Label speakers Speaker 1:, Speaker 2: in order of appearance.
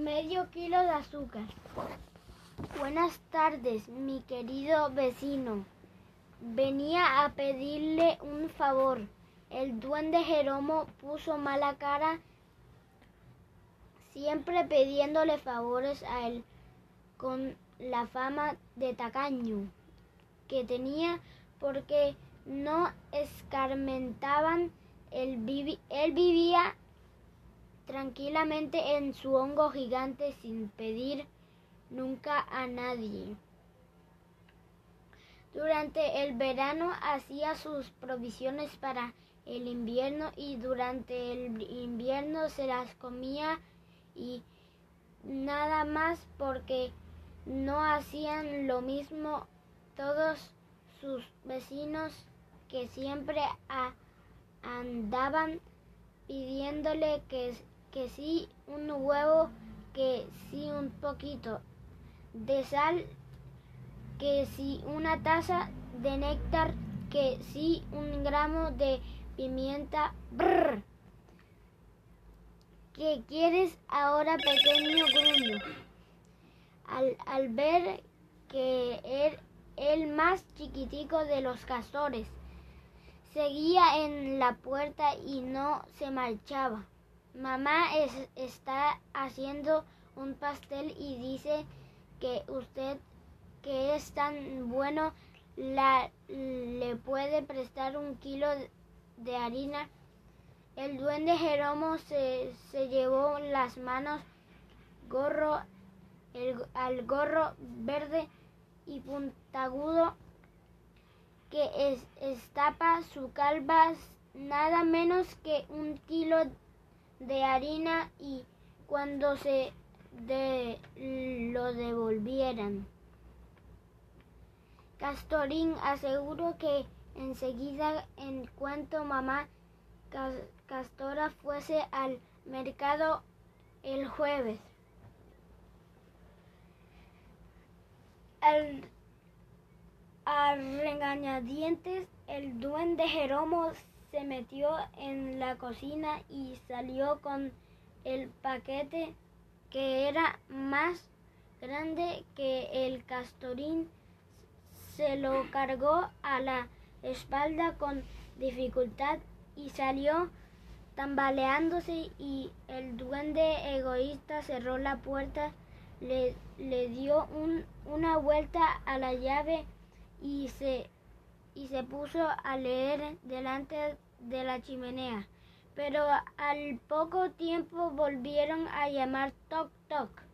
Speaker 1: medio kilo de azúcar. Buenas tardes, mi querido vecino. Venía a pedirle un favor. El duende Jeromo puso mala cara, siempre pidiéndole favores a él, con la fama de tacaño que tenía, porque no escarmentaban. Él, él vivía tranquilamente en su hongo gigante sin pedir nunca a nadie. Durante el verano hacía sus provisiones para el invierno y durante el invierno se las comía y nada más porque no hacían lo mismo todos sus vecinos que siempre andaban pidiéndole que, que sí un huevo, que sí un poquito de sal, que sí una taza de néctar, que sí un gramo de pimienta. Brr. ¿Qué quieres ahora, pequeño gruño? Al, al ver que era el más chiquitico de los castores seguía en la puerta y no se marchaba. Mamá es, está haciendo un pastel y dice que usted que es tan bueno la, le puede prestar un kilo de harina. El duende Jeromo se, se llevó las manos gorro, el, al gorro verde y puntagudo que es, estapa su calva nada menos que un kilo de harina y cuando se de, lo devolvieran. Castorín aseguró que enseguida, en cuanto mamá Castora fuese al mercado el jueves, al, a regañadientes, el duende Jeromo se metió en la cocina y salió con el paquete que era más grande que el castorín. Se lo cargó a la espalda con dificultad y salió tambaleándose y el duende egoísta cerró la puerta, le, le dio un, una vuelta a la llave y se, y se puso a leer delante de la chimenea. Pero al poco tiempo volvieron a llamar toc toc.